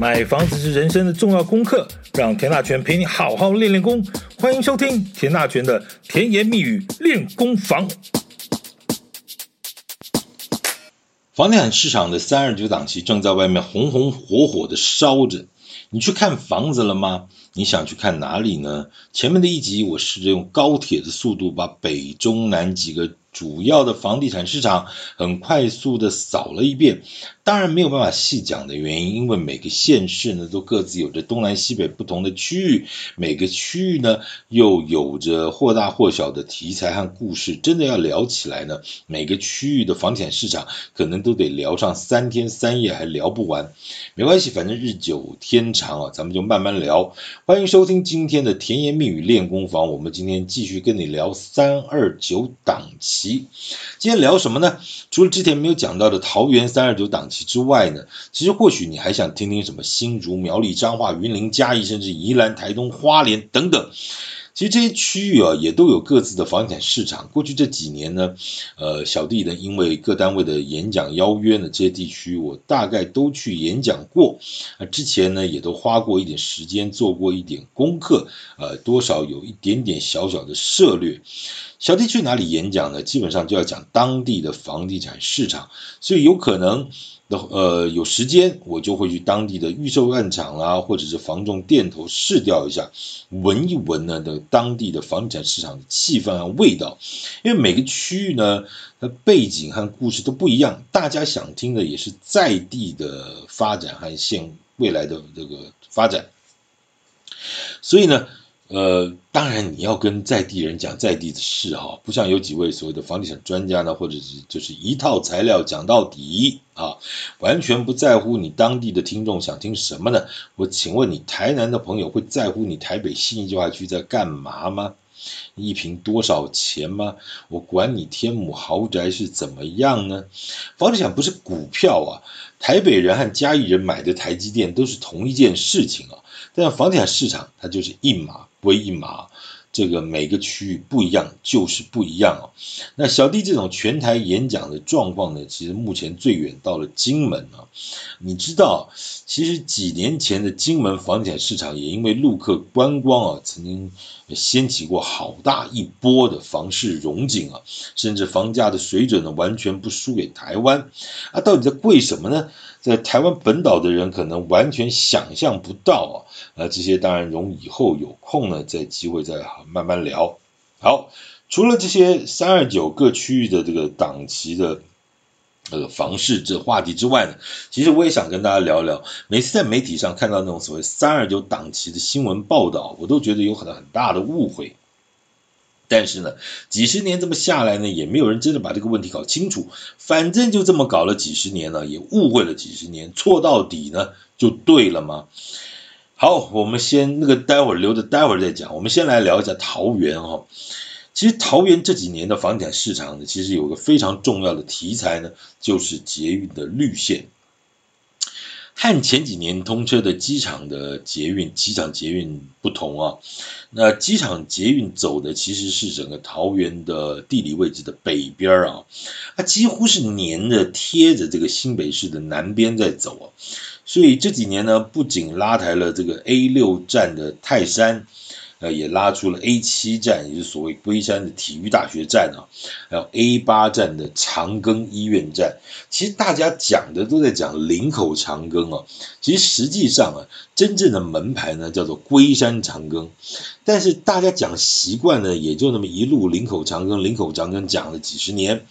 买房子是人生的重要功课，让田大权陪你好好练练功。欢迎收听田大权的甜言蜜语练功房。房地产市场的三二九档期正在外面红红火火的烧着，你去看房子了吗？你想去看哪里呢？前面的一集我试着用高铁的速度把北中南几个主要的房地产市场很快速的扫了一遍。当然没有办法细讲的原因，因为每个县市呢都各自有着东南西北不同的区域，每个区域呢又有着或大或小的题材和故事。真的要聊起来呢，每个区域的房地产市场可能都得聊上三天三夜还聊不完。没关系，反正日久天长啊，咱们就慢慢聊。欢迎收听今天的甜言蜜语练功房，我们今天继续跟你聊三二九档期。今天聊什么呢？除了之前没有讲到的桃园三二九档期。之外呢，其实或许你还想听听什么新竹、苗栗、彰化、云林、嘉义，甚至宜兰、台东、花莲等等。其实这些区域啊，也都有各自的房地产市场。过去这几年呢，呃，小弟呢，因为各单位的演讲邀约呢，这些地区我大概都去演讲过。啊，之前呢，也都花过一点时间做过一点功课，呃，多少有一点点小小的涉猎。小弟去哪里演讲呢？基本上就要讲当地的房地产市场，所以有可能。那呃，有时间我就会去当地的预售案场啦，或者是房仲店头试调一下，闻一闻呢的当地的房地产市场的气氛和味道。因为每个区域呢，它背景和故事都不一样，大家想听的也是在地的发展和现未来的这个发展，所以呢。呃，当然你要跟在地人讲在地的事哈，不像有几位所谓的房地产专家呢，或者是就是一套材料讲到底啊，完全不在乎你当地的听众想听什么呢？我请问你，台南的朋友会在乎你台北新计划区在干嘛吗？一坪多少钱吗？我管你天母豪宅是怎么样呢？房地产不是股票啊，台北人和嘉义人买的台积电都是同一件事情啊。但房地产市场它就是一码归一码，这个每个区域不一样就是不一样哦。那小弟这种全台演讲的状况呢，其实目前最远到了金门啊。你知道，其实几年前的金门房地产市场也因为陆客观光啊，曾经掀起过好大一波的房市荣景啊，甚至房价的水准呢，完全不输给台湾啊。到底在贵什么呢？在台湾本岛的人可能完全想象不到啊。那这些当然容以后有空呢，再机会再慢慢聊。好，除了这些三二九各区域的这个党旗的呃房市这话题之外呢，其实我也想跟大家聊聊。每次在媒体上看到那种所谓三二九党旗的新闻报道，我都觉得有很很大的误会。但是呢，几十年这么下来呢，也没有人真的把这个问题搞清楚。反正就这么搞了几十年了，也误会了几十年，错到底呢就对了吗？好，我们先那个待会儿留着待会儿再讲。我们先来聊一下桃园哈。其实桃园这几年的房地产市场呢，其实有个非常重要的题材呢，就是捷运的绿线。和前几年通车的机场的捷运，机场捷运不同啊。那机场捷运走的其实是整个桃园的地理位置的北边啊，它几乎是黏着贴着这个新北市的南边在走啊。所以这几年呢，不仅拉抬了这个 A 六站的泰山，呃，也拉出了 A 七站，也就是所谓龟山的体育大学站啊，还有 A 八站的长庚医院站。其实大家讲的都在讲林口长庚啊，其实实际上啊，真正的门牌呢叫做龟山长庚。但是大家讲习惯呢，也就那么一路林口长庚，林口长庚讲了几十年。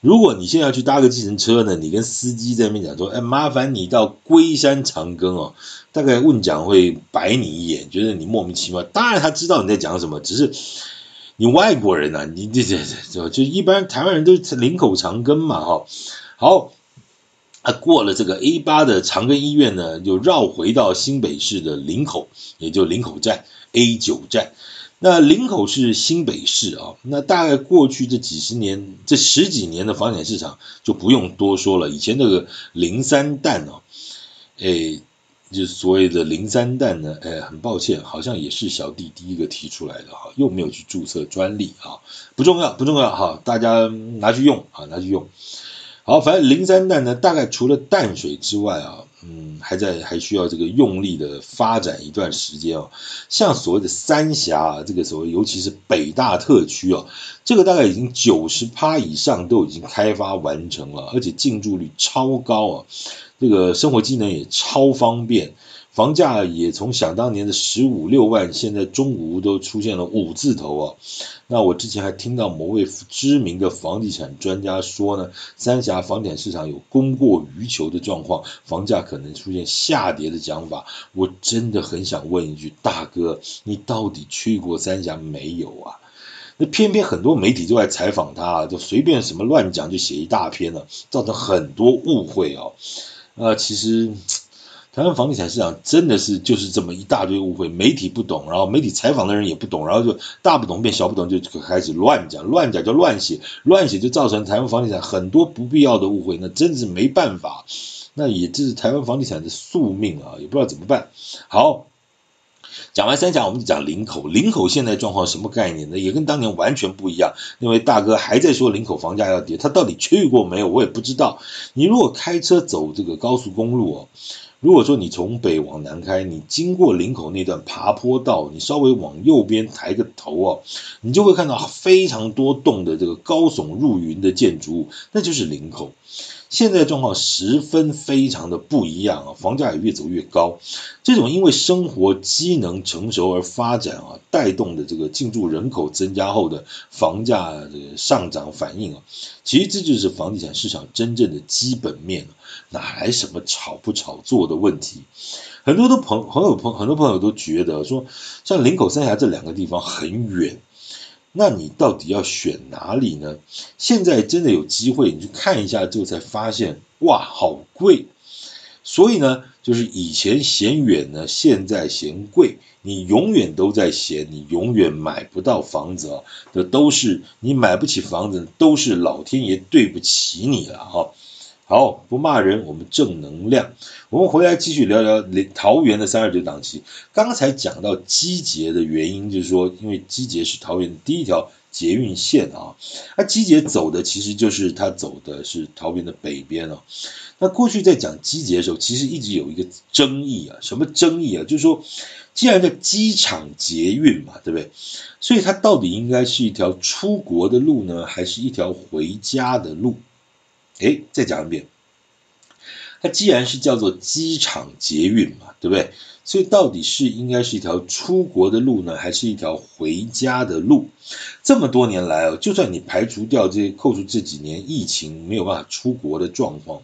如果你现在要去搭个计程车呢，你跟司机在那边讲说，哎，麻烦你到龟山长庚哦，大概问讲会白你一眼，觉得你莫名其妙。当然他知道你在讲什么，只是你外国人呐、啊，你这这这就一般台湾人都是林口长庚嘛，哈。好，啊过了这个 A 八的长庚医院呢，就绕回到新北市的林口，也就林口站。A 九站，那林口是新北市啊，那大概过去这几十年，这十几年的房产市场就不用多说了。以前那个零三蛋哦，诶，就是所谓的零三蛋呢，诶，很抱歉，好像也是小弟第一个提出来的哈，又没有去注册专利啊，不重要，不重要哈，大家拿去用啊，拿去用。好，反正零三弹呢，大概除了淡水之外啊，嗯，还在还需要这个用力的发展一段时间哦。像所谓的三峡啊，这个所谓尤其是北大特区哦，这个大概已经九十趴以上都已经开发完成了，而且进驻率超高啊，这个生活机能也超方便。房价也从想当年的十五六万，现在中古屋都出现了五字头啊！那我之前还听到某位知名的房地产专家说呢，三峡房地产市场有供过于求的状况，房价可能出现下跌的讲法。我真的很想问一句，大哥，你到底去过三峡没有啊？那偏偏很多媒体都在采访他，就随便什么乱讲就写一大篇了，造成很多误会哦！呃，其实。台湾房地产市场真的是就是这么一大堆误会，媒体不懂，然后媒体采访的人也不懂，然后就大不懂变小不懂，就开始乱讲，乱讲就乱写，乱写就造成台湾房地产很多不必要的误会，那真是没办法，那也这是台湾房地产的宿命啊，也不知道怎么办。好，讲完三峡，我们就讲林口，林口现在状况什么概念呢？也跟当年完全不一样，因为大哥还在说林口房价要跌，他到底去过没有？我也不知道。你如果开车走这个高速公路哦。如果说你从北往南开，你经过林口那段爬坡道，你稍微往右边抬个头啊，你就会看到非常多栋的这个高耸入云的建筑物，那就是林口。现在状况十分非常的不一样啊，房价也越走越高。这种因为生活机能成熟而发展啊，带动的这个进驻人口增加后的房价的上涨反应啊，其实这就是房地产市场真正的基本面，哪来什么炒不炒作的问题？很多的朋朋友朋很多朋友都觉得说，像林口三峡这两个地方很远。那你到底要选哪里呢？现在真的有机会，你去看一下之后才发现，哇，好贵！所以呢，就是以前嫌远呢，现在嫌贵，你永远都在嫌，你永远买不到房子啊！这都是你买不起房子，都是老天爷对不起你了哈。好，不骂人，我们正能量。我们回来继续聊聊桃园的三二九档期。刚才讲到基捷的原因，就是说，因为基捷是桃园的第一条捷运线啊。那基捷走的其实就是它走的是桃园的北边啊。那过去在讲基捷的时候，其实一直有一个争议啊。什么争议啊？就是说，既然叫机场捷运嘛，对不对？所以它到底应该是一条出国的路呢，还是一条回家的路？诶，再讲一遍，它既然是叫做机场捷运嘛，对不对？所以到底是应该是一条出国的路呢，还是一条回家的路？这么多年来哦，就算你排除掉这，扣除这几年疫情没有办法出国的状况，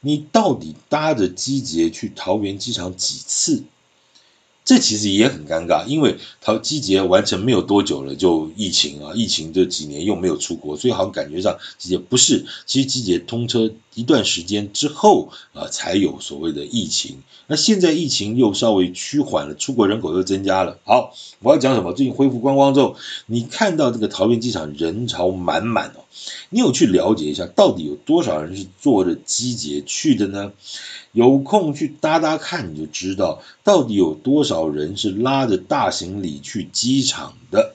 你到底搭着机捷去桃园机场几次？这其实也很尴尬，因为桃机捷完成没有多久了，就疫情啊，疫情这几年又没有出国，所以好像感觉上机捷不是，其实机捷通车一段时间之后啊，才有所谓的疫情。那现在疫情又稍微趋缓了，出国人口又增加了。好，我要讲什么？最近恢复观光之后，你看到这个桃园机场人潮满满哦，你有去了解一下，到底有多少人是坐着机捷去的呢？有空去搭搭看，你就知道到底有多少老人是拉着大行李去机场的。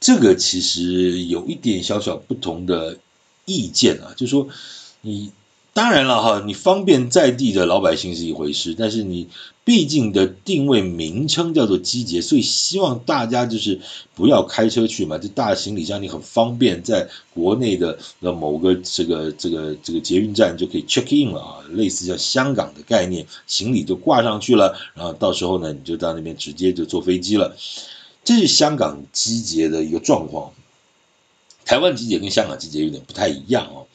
这个其实有一点小小不同的意见啊，就是说你。当然了哈，你方便在地的老百姓是一回事，但是你毕竟的定位名称叫做机捷，所以希望大家就是不要开车去嘛，就大行李箱你很方便，在国内的的某个这个这个这个捷运站就可以 check in 了啊，类似像香港的概念，行李就挂上去了，然后到时候呢你就到那边直接就坐飞机了，这是香港机捷的一个状况。台湾机捷跟香港机捷有点不太一样哦。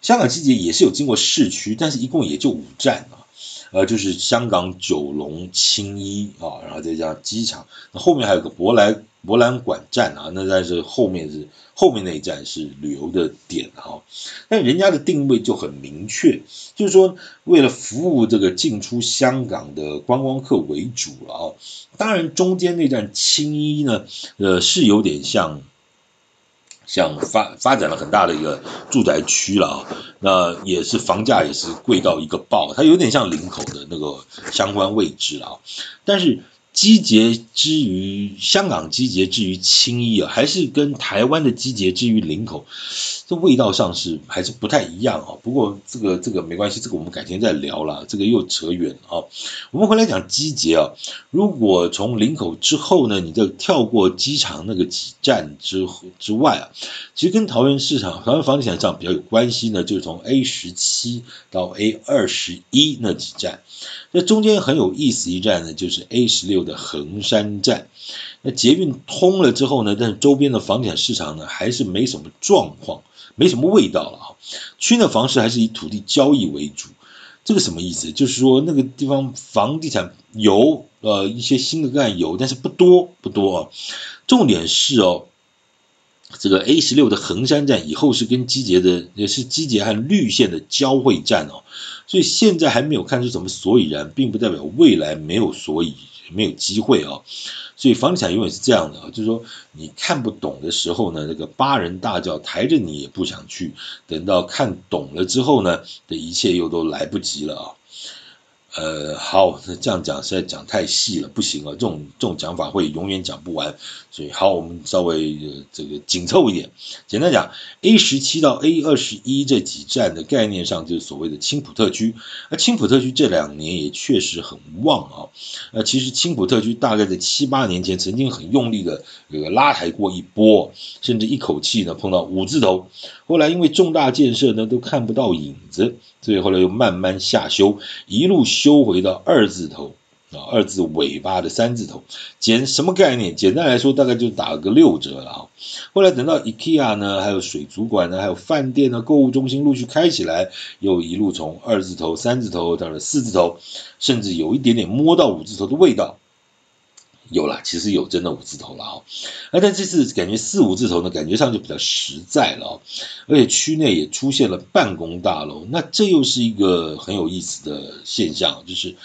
香港机捷也是有经过市区，但是一共也就五站啊，呃，就是香港九龙青衣啊，然后再加上机场，那后面还有个博览博览馆站啊，那但是后面是后面那一站是旅游的点啊，但人家的定位就很明确，就是说为了服务这个进出香港的观光客为主了啊，当然中间那站青衣呢，呃，是有点像。像发发展了很大的一个住宅区了啊，那也是房价也是贵到一个爆，它有点像林口的那个相关位置啊。但是集结之于香港集结之于青衣啊，还是跟台湾的集结之于林口，这味道上是还是不太一样啊。不过这个这个没关系，这个我们改天再聊了，这个又扯远啊。我们回来讲机捷啊，如果从林口之后呢，你再跳过机场那个几站之之外啊，其实跟桃园市场、桃园房地产上比较有关系呢，就是从 A 十七到 A 二十一那几站。那中间很有意思一站呢，就是 A 十六的横山站。那捷运通了之后呢，但是周边的房地产市场呢，还是没什么状况，没什么味道了啊。区内房市还是以土地交易为主，这个什么意思？就是说那个地方房地产有呃一些新的个案有，但是不多不多啊。重点是哦，这个 A 十六的横山站以后是跟机捷的也是机捷和绿线的交汇站哦，所以现在还没有看出什么所以然，并不代表未来没有所以没有机会啊。所以房地产永远是这样的啊，就是说你看不懂的时候呢，那个八人大轿抬着你也不想去，等到看懂了之后呢，这一切又都来不及了啊。呃，好，那这样讲实在讲太细了，不行啊，这种这种讲法会永远讲不完，所以好，我们稍微、呃、这个紧凑一点，简单讲，A 十七到 A 二十一这几站的概念上就是所谓的青浦特区，那青浦特区这两年也确实很旺啊，那其实青浦特区大概在七八年前曾经很用力的这个拉抬过一波，甚至一口气呢碰到五字头，后来因为重大建设呢都看不到影子。所以后来又慢慢下修，一路修回到二字头啊，二字尾巴的三字头，简什么概念？简单来说，大概就打个六折了啊。后来等到 IKEA 呢，还有水族馆呢，还有饭店呢，购物中心陆续开起来，又一路从二字头、三字头到了四字头，甚至有一点点摸到五字头的味道。有啦，其实有真的五字头了啊，那但这次感觉四五字头呢，感觉上就比较实在了哦，而且区内也出现了办公大楼，那这又是一个很有意思的现象，就是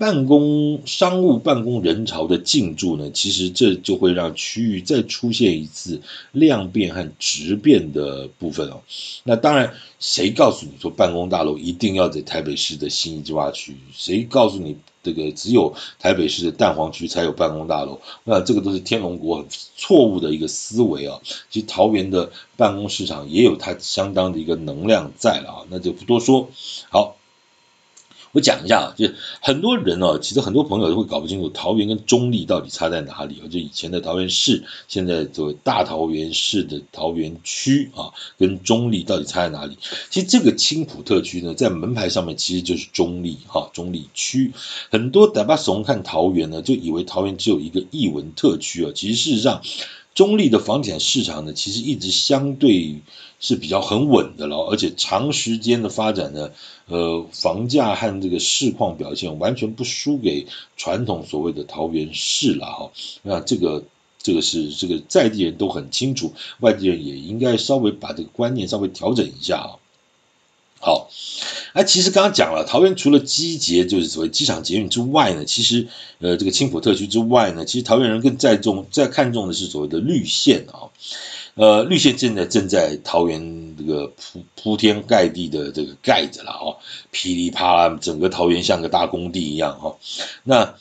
办公商务办公人潮的进驻呢，其实这就会让区域再出现一次量变和质变的部分哦。那当然，谁告诉你说办公大楼一定要在台北市的信义计划区？谁告诉你？这个只有台北市的蛋黄区才有办公大楼，那这个都是天龙国很错误的一个思维啊。其实桃园的办公市场也有它相当的一个能量在了啊，那就不多说。好。我讲一下啊，就很多人哦，其实很多朋友都会搞不清楚桃园跟中坜到底差在哪里啊。就以前的桃园市，现在作为大桃园市的桃园区啊，跟中坜到底差在哪里？其实这个青埔特区呢，在门牌上面其实就是中坜哈，中坜区。很多台北怂看桃园呢，就以为桃园只有一个艺文特区啊。其实事实上，中坜的房地产市场呢，其实一直相对是比较很稳的了，而且长时间的发展呢。呃，房价和这个市况表现完全不输给传统所谓的桃园市了哈。那这个这个是这个在地人都很清楚，外地人也应该稍微把这个观念稍微调整一下啊。好，那其实刚刚讲了，桃园除了机捷就是所谓机场捷运之外呢，其实呃这个青埔特区之外呢，其实桃园人更在重在看重的是所谓的绿线啊。呃，绿线现在正在桃园这个铺铺天盖地的这个盖着了哦，噼里啪啦，整个桃园像个大工地一样哈。那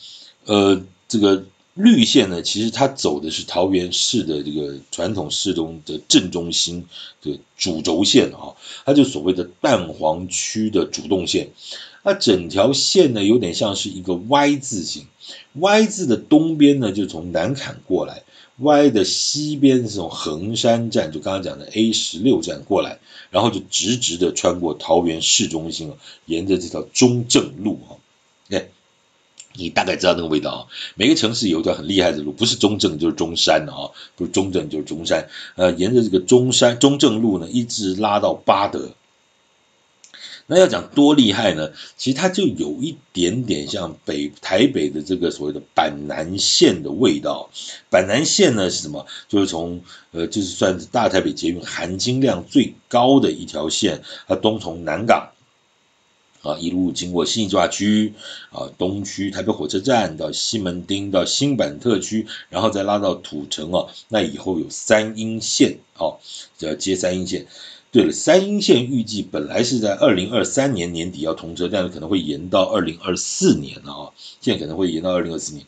呃，这个绿线呢，其实它走的是桃园市的这个传统市中的正中心的主轴线啊，它就所谓的蛋黄区的主动线。那整条线呢，有点像是一个 Y 字形，Y 字的东边呢，就从南崁过来。Y 的西边是从横山站，就刚刚讲的 A 十六站过来，然后就直直的穿过桃园市中心，沿着这条中正路啊，哎，你大概知道那个味道啊。每个城市有一条很厉害的路，不是中正就是中山的啊，不是中正就是中山，呃，沿着这个中山中正路呢，一直拉到八德。那要讲多厉害呢？其实它就有一点点像北台北的这个所谓的板南线的味道。板南线呢是什么？就是从呃，就是算是大台北捷运含金量最高的一条线。它东从南港啊，一路经过信义计划区啊，东区台北火车站到西门町到新板特区，然后再拉到土城啊。那以后有三莺线啊，就要接三莺线。对了，三莺线预计本来是在二零二三年年底要通车，但是可能会延到二零二四年了啊，现在可能会延到二零二四年。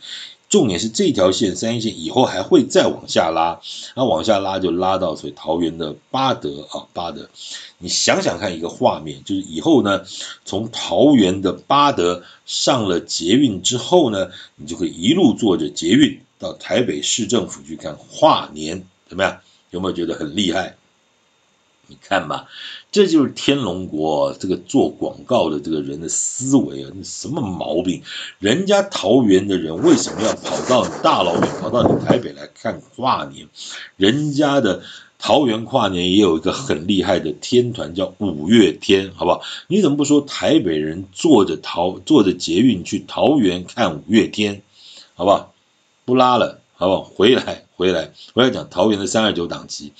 重点是这条线三一线以后还会再往下拉，然后往下拉就拉到所谓桃园的八德啊，八德。你想想看一个画面，就是以后呢，从桃园的八德上了捷运之后呢，你就可以一路坐着捷运到台北市政府去看跨年，怎么样？有没有觉得很厉害？你看吧，这就是天龙国这个做广告的这个人的思维啊，那什么毛病？人家桃园的人为什么要跑到大老远跑到你台北来看跨年？人家的桃园跨年也有一个很厉害的天团叫五月天，好不好？你怎么不说台北人坐着桃坐着捷运去桃园看五月天，好不好？不拉了，好不好？回来。回来，回来讲桃园的三二九档期。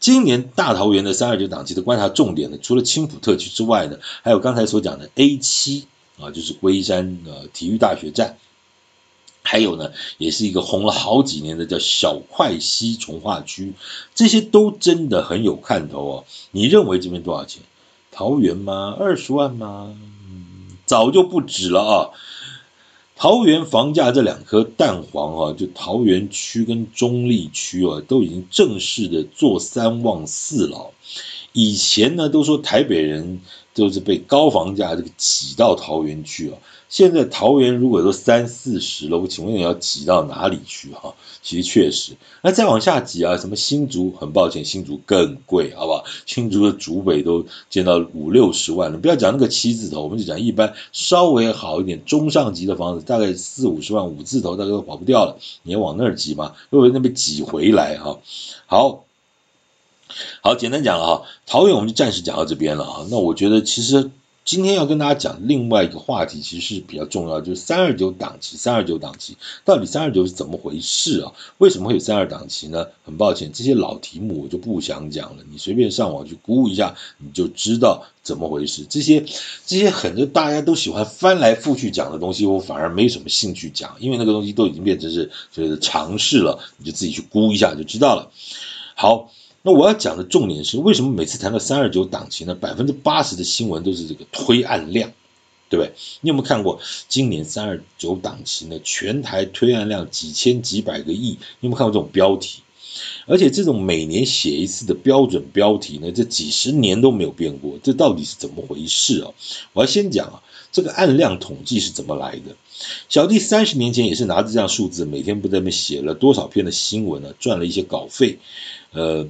今年大桃园的三二九档期的观察重点呢，除了青埔特区之外呢，还有刚才所讲的 A 七啊，就是龟山呃体育大学站，还有呢，也是一个红了好几年的叫小桧溪重划区，这些都真的很有看头哦。你认为这边多少钱？桃园吗？二十万吗？早就不止了啊。桃园房价这两颗蛋黄啊，就桃园区跟中立区啊，都已经正式的坐三望四了。以前呢，都说台北人都是被高房价这个挤到桃园去啊。现在桃园如果都三四十了，我请问你要挤到哪里去哈？其实确实，那再往下挤啊，什么新竹，很抱歉，新竹更贵，好不好？新竹的竹北都见到五六十万了，不要讲那个七字头，我们就讲一般稍微好一点中上级的房子，大概四五十万五字头，大概都跑不掉了，你要往那儿挤嘛，又为那边挤回来哈。好，好，简单讲了哈，桃园我们就暂时讲到这边了啊。那我觉得其实。今天要跟大家讲另外一个话题，其实是比较重要，就是三二九档期。三二九档期到底三二九是怎么回事啊？为什么会有三二档期呢？很抱歉，这些老题目我就不想讲了。你随便上网去估一下，你就知道怎么回事。这些这些很多大家都喜欢翻来覆去讲的东西，我反而没什么兴趣讲，因为那个东西都已经变成是所谓的常识了，你就自己去估一下就知道了。好。那我要讲的重点是，为什么每次谈到三二九档期呢？百分之八十的新闻都是这个推案量，对不对？你有没有看过今年三二九档期呢？全台推案量几千几百个亿，你有没有看过这种标题？而且这种每年写一次的标准标题呢，这几十年都没有变过，这到底是怎么回事啊？我要先讲啊，这个案量统计是怎么来的？小弟三十年前也是拿着这样数字，每天不在那边写了多少篇的新闻呢，赚了一些稿费，呃。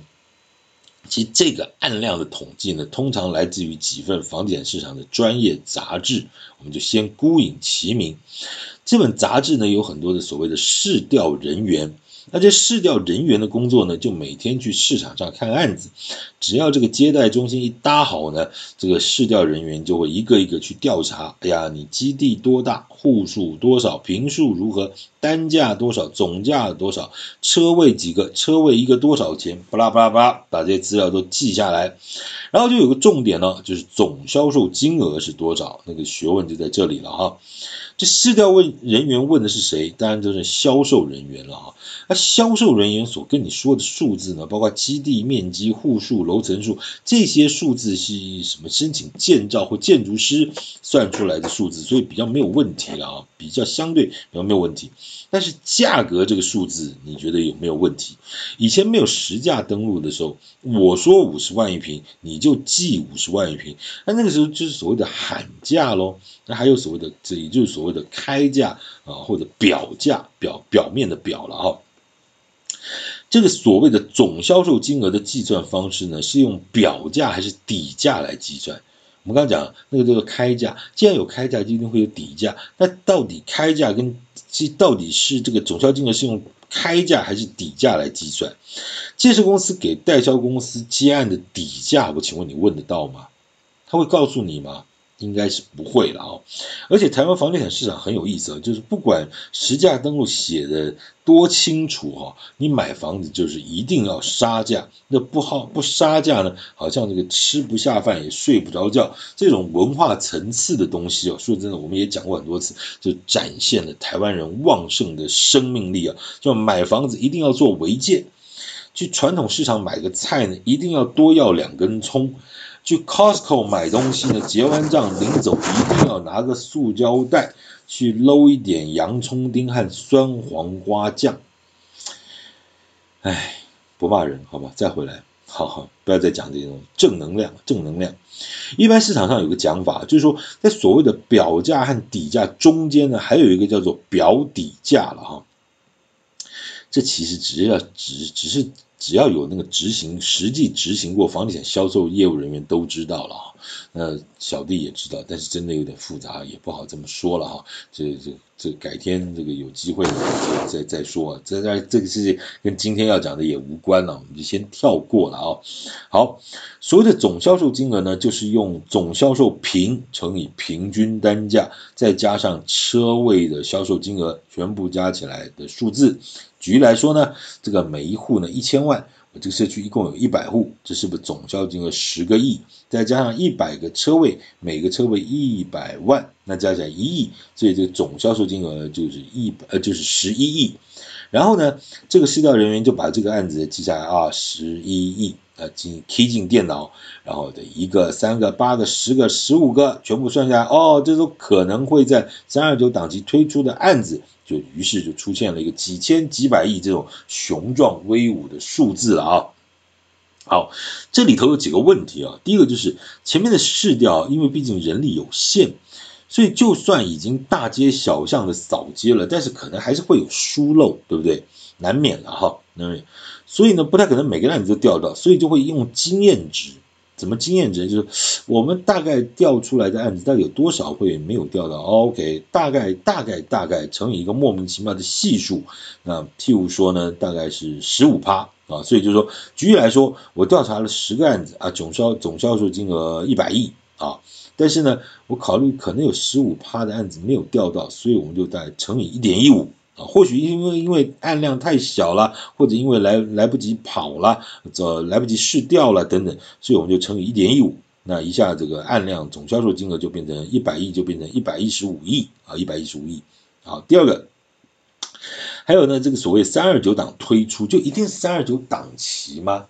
其实这个案量的统计呢，通常来自于几份房地产市场的专业杂志，我们就先孤影其名。这本杂志呢，有很多的所谓的市调人员。那这市调人员的工作呢，就每天去市场上看案子。只要这个接待中心一搭好呢，这个市调人员就会一个一个去调查。哎呀，你基地多大，户数多少，坪数如何，单价多少，总价多少，车位几个，车位一个多少钱，巴拉巴拉巴拉，把这些资料都记下来。然后就有个重点呢，就是总销售金额是多少，那个学问就在这里了哈。这市调问人员问的是谁？当然就是销售人员了啊。那销售人员所跟你说的数字呢，包括基地面积、户数、楼层数这些数字是什么？申请建造或建筑师算出来的数字，所以比较没有问题啊，比较相对比较没有问题。但是价格这个数字，你觉得有没有问题？以前没有实价登录的时候，我说五十万一平，你就记五十万一平，那那个时候就是所谓的喊价喽。那还有所谓的，这也就是所谓的开价啊，或者表价，表表面的表了啊。这个所谓的总销售金额的计算方式呢，是用表价还是底价来计算？我们刚刚讲那个叫做开价，既然有开价，就一定会有底价。那到底开价跟这到底是这个总销金额是用开价还是底价来计算？建设公司给代销公司接案的底价，我请问你问得到吗？他会告诉你吗？应该是不会了啊，而且台湾房地产市场很有意思啊，就是不管实价登录写的多清楚哈，你买房子就是一定要杀价，那不好不杀价呢，好像这个吃不下饭也睡不着觉，这种文化层次的东西啊，说真的，我们也讲过很多次，就展现了台湾人旺盛的生命力啊，就买房子一定要做违建，去传统市场买个菜呢，一定要多要两根葱。去 Costco 买东西呢，结完账临走一定要拿个塑胶袋去搂一点洋葱丁和酸黄瓜酱。哎，不骂人，好吧，再回来，好好，不要再讲这种正能量，正能量。一般市场上有个讲法，就是说，在所谓的表价和底价中间呢，还有一个叫做表底价了哈。这其实只要只只是只要有那个执行实际执行过房地产销售业务人员都知道了啊。那小弟也知道，但是真的有点复杂，也不好这么说了哈。这这这改天这个有机会再再再说。这这这个事情跟今天要讲的也无关了，我们就先跳过了啊。好，所谓的总销售金额呢，就是用总销售平乘以平均单价，再加上车位的销售金额，全部加起来的数字。举例来说呢，这个每一户呢一千万。我这个社区一共有一百户，这是不是总销售金额十个亿？再加上一百个车位，每个车位一百万，那加起来一亿，所以这个总销售金额就是一百呃就是十一亿。然后呢，这个市调人员就把这个案子记下来啊，十一亿啊进 key 进电脑，然后的一个、三个、八个、十个、十五个全部算下来，哦，这都可能会在三二九档期推出的案子。就于是就出现了一个几千几百亿这种雄壮威武的数字了啊！好，这里头有几个问题啊。第一个就是前面的市调，因为毕竟人力有限，所以就算已经大街小巷的扫街了，但是可能还是会有疏漏，对不对？难免了哈，难免。所以呢，不太可能每个案子都调到，所以就会用经验值。怎么经验值？就是我们大概调出来的案子，大概有多少会没有调到？OK，大概大概大概乘以一个莫名其妙的系数。那譬如说呢，大概是十五趴啊。所以就是说，举例来说，我调查了十个案子啊，总销总销售金额一百亿啊，但是呢，我考虑可能有十五趴的案子没有调到，所以我们就再乘以一点一五。啊，或许因为因为案量太小了，或者因为来来不及跑了，这来不及试调了等等，所以我们就乘以一点一五，那一下这个案量总销售金额就变成一百亿，就变成一百一十五亿啊，一百一十五亿。好，第二个，还有呢，这个所谓三二九档推出，就一定是三二九档期吗？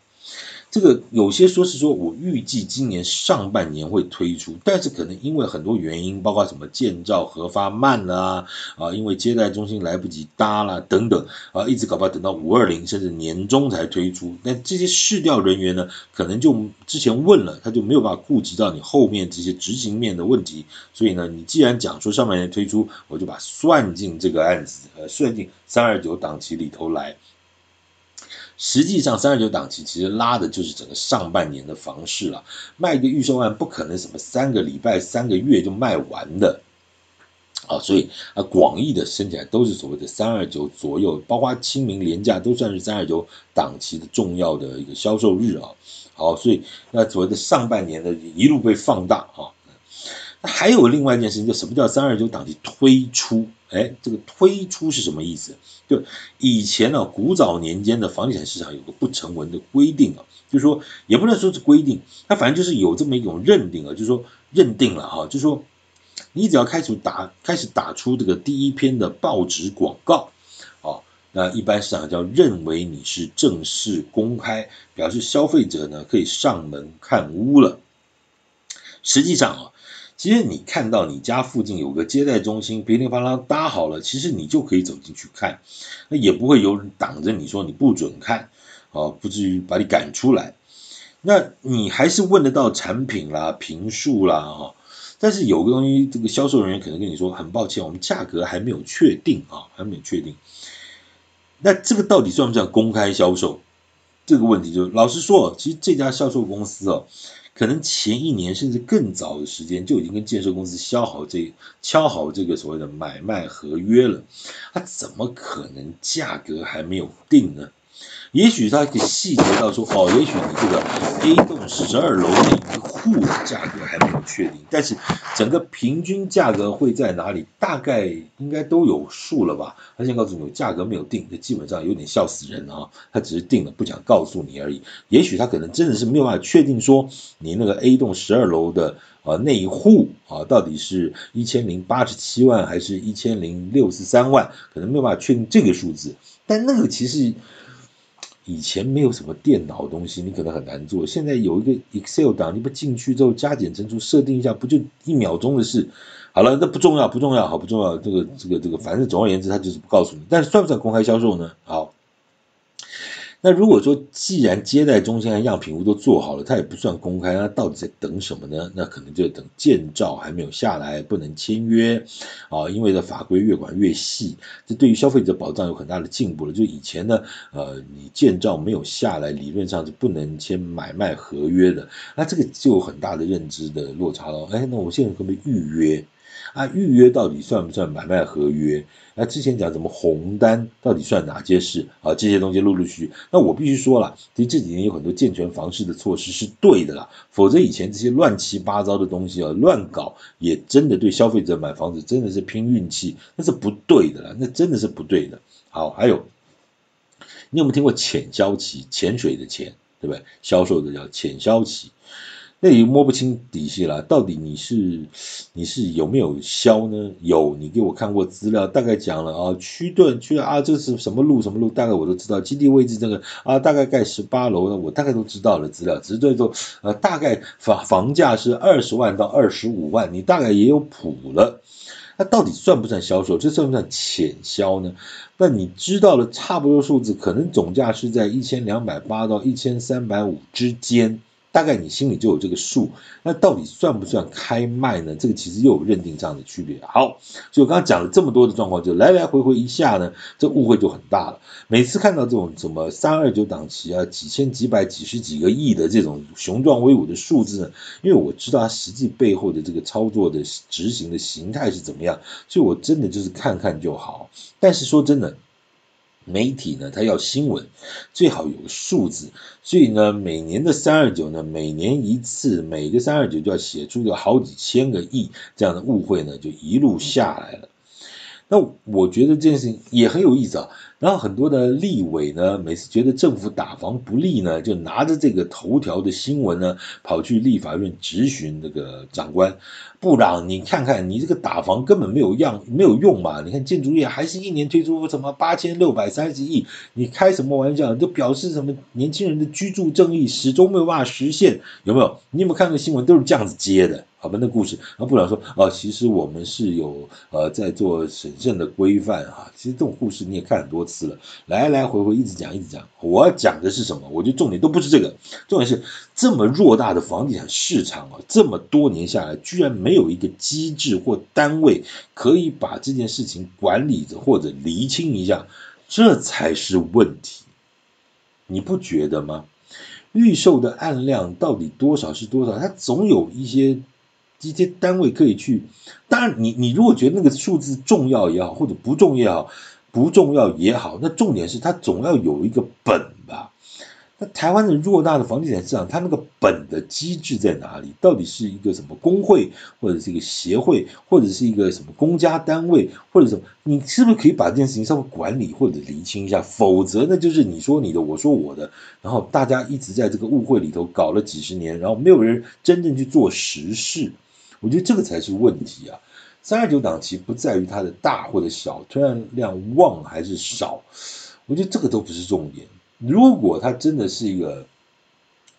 这个有些说是说我预计今年上半年会推出，但是可能因为很多原因，包括什么建造核发慢啦啊，因为接待中心来不及搭了等等啊，一直搞不好等到五二零甚至年终才推出。那这些试调人员呢，可能就之前问了，他就没有办法顾及到你后面这些执行面的问题。所以呢，你既然讲说上半年推出，我就把算进这个案子，呃，算进三二九档期里头来。实际上，三二九档期其实拉的就是整个上半年的房市了。卖一个预售案不可能什么三个礼拜、三个月就卖完的啊，所以啊，广义的升起来都是所谓的三二九左右，包括清明廉价都算是三二九档期的重要的一个销售日啊。好，所以那所谓的上半年的一路被放大啊。还有另外一件事情，就什么叫三二九档期推出？哎，这个推出是什么意思？就以前呢、古早年间的房地产市场有个不成文的规定啊，就是说也不能说是规定，它反正就是有这么一种认定啊，就是说认定了哈、啊，就是说你只要开始打开始打出这个第一篇的报纸广告啊，那一般市场叫认为你是正式公开，表示消费者呢可以上门看屋了。实际上啊。其实你看到你家附近有个接待中心，噼里啪啦搭好了，其实你就可以走进去看，那也不会有人挡着你说你不准看，啊，不至于把你赶出来。那你还是问得到产品啦、坪数啦，哈。但是有个东西，这个销售人员可能跟你说，很抱歉，我们价格还没有确定啊，还没有确定。那这个到底算不算公开销售？这个问题就老实说，其实这家销售公司哦。可能前一年甚至更早的时间就已经跟建设公司敲好这敲好这个所谓的买卖合约了，他怎么可能价格还没有定呢？也许他可以细节到说，哦，也许你这个 A 栋十二楼那一户的价格还没有确定，但是整个平均价格会在哪里？大概应该都有数了吧？他先告诉你价格没有定，这基本上有点笑死人啊！他只是定了，不想告诉你而已。也许他可能真的是没有办法确定说你那个 A 栋十二楼的啊那一户啊到底是一千零八十七万还是一千零六十三万，可能没有办法确定这个数字。但那个其实。以前没有什么电脑东西，你可能很难做。现在有一个 Excel 档，你不进去之后加减乘除设定一下，不就一秒钟的事？好了，那不重要，不重要，好不重要。这个这个这个，反正总而言之，他就是不告诉你。但是算不算公开销售呢？好。那如果说既然接待中心和样品屋都做好了，它也不算公开，那到底在等什么呢？那可能就等建照还没有下来，不能签约啊，因为的法规越管越细，这对于消费者保障有很大的进步了。就以前呢，呃，你建照没有下来，理论上是不能签买卖合约的，那这个就有很大的认知的落差了。哎，那我现在可不可以预约？啊，预约到底算不算买卖合约？那之前讲什么红单，到底算哪些事啊？这些东西陆陆续续，那我必须说了，其实这几年有很多健全房市的措施是对的啦，否则以前这些乱七八糟的东西啊，乱搞也真的对消费者买房子真的是拼运气，那是不对的啦，那真的是不对的。好，还有，你有没有听过潜销期？潜水的潜，对不对？销售的叫潜销期。那也摸不清底细了，到底你是你是有没有销呢？有，你给我看过资料，大概讲了啊，区段区啊，这是什么路什么路，大概我都知道。基地位置这个啊，大概盖十八楼的，我大概都知道了资料。只是这种呃，大概房房价是二十万到二十五万，你大概也有谱了。那到底算不算销售？这算不算潜销呢？那你知道了差不多数字，可能总价是在一千两百八到一千三百五之间。大概你心里就有这个数，那到底算不算开卖呢？这个其实又有认定上的区别。好，所以我刚刚讲了这么多的状况，就来来回回一下呢，这误会就很大了。每次看到这种什么三二九档期啊，几千几百几十几个亿的这种雄壮威武的数字呢，因为我知道它实际背后的这个操作的执行的形态是怎么样，所以我真的就是看看就好。但是说真的。媒体呢，它要新闻，最好有数字，所以呢，每年的三二九呢，每年一次，每个三二九就要写出个好几千个亿这样的误会呢，就一路下来了。那我觉得这件事情也很有意思啊。然后很多的立委呢，每次觉得政府打房不利呢，就拿着这个头条的新闻呢，跑去立法院质询这个长官部长，你看看你这个打房根本没有样没有用嘛？你看建筑业还是一年推出什么八千六百三十亿，你开什么玩笑？就表示什么年轻人的居住正义始终没有办法实现，有没有？你有没有看到新闻都是这样子接的？好吧，那故事，然后部长说，哦，其实我们是有呃在做审慎的规范啊。其实这种故事你也看很多次了，来来回回一直讲一直讲。我讲的是什么？我觉得重点都不是这个，重点是这么偌大的房地产市场啊，这么多年下来，居然没有一个机制或单位可以把这件事情管理着或者厘清一下，这才是问题。你不觉得吗？预售的案量到底多少是多少？它总有一些。这些单位可以去，当然你你如果觉得那个数字重要也好，或者不重要不重要也好，那重点是它总要有一个本吧。那台湾的偌大的房地产市场，它那个本的机制在哪里？到底是一个什么工会，或者是一个协会，或者是一个什么公家单位，或者什么？你是不是可以把这件事情稍微管理或者厘清一下？否则那就是你说你的，我说我的，然后大家一直在这个误会里头搞了几十年，然后没有人真正去做实事。我觉得这个才是问题啊！三二九档期不在于它的大或者小，推案量旺还是少，我觉得这个都不是重点。如果它真的是一个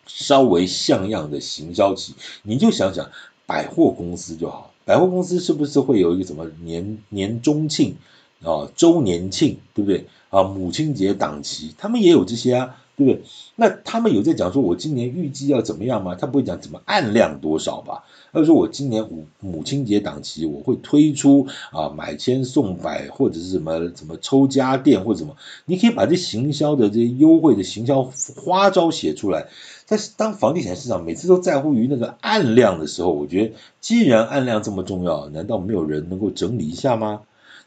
稍微像样的行销期，你就想想百货公司就好，百货公司是不是会有一个什么年年中庆啊、周年庆，对不对啊？母亲节档期，他们也有这些啊。对不对？那他们有在讲说，我今年预计要怎么样吗？他不会讲怎么按量多少吧？他就说我今年母母亲节档期，我会推出啊买千送百，或者是什么什么抽家电或者什么，你可以把这行销的这些优惠的行销花招写出来。但是当房地产市场每次都在乎于那个按量的时候，我觉得既然按量这么重要，难道没有人能够整理一下吗？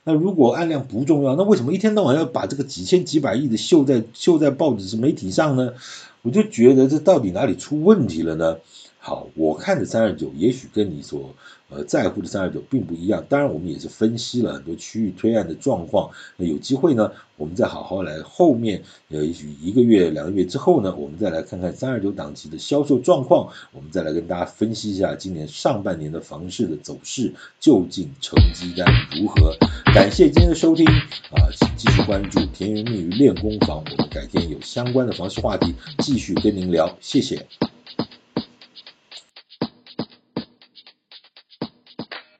那如果案量不重要，那为什么一天到晚要把这个几千几百亿的秀在秀在报纸、是媒体上呢？我就觉得这到底哪里出问题了呢？好，我看的三二九也许跟你所呃在乎的三二九并不一样。当然，我们也是分析了很多区域推案的状况。那有机会呢，我们再好好来后面，呃，也许一个月、两个月之后呢，我们再来看看三二九档期的销售状况，我们再来跟大家分析一下今年上半年的房市的走势究竟成绩单如何。感谢今天的收听啊，请继续关注甜言蜜语练功房，我们改天有相关的房市话题继续跟您聊，谢谢。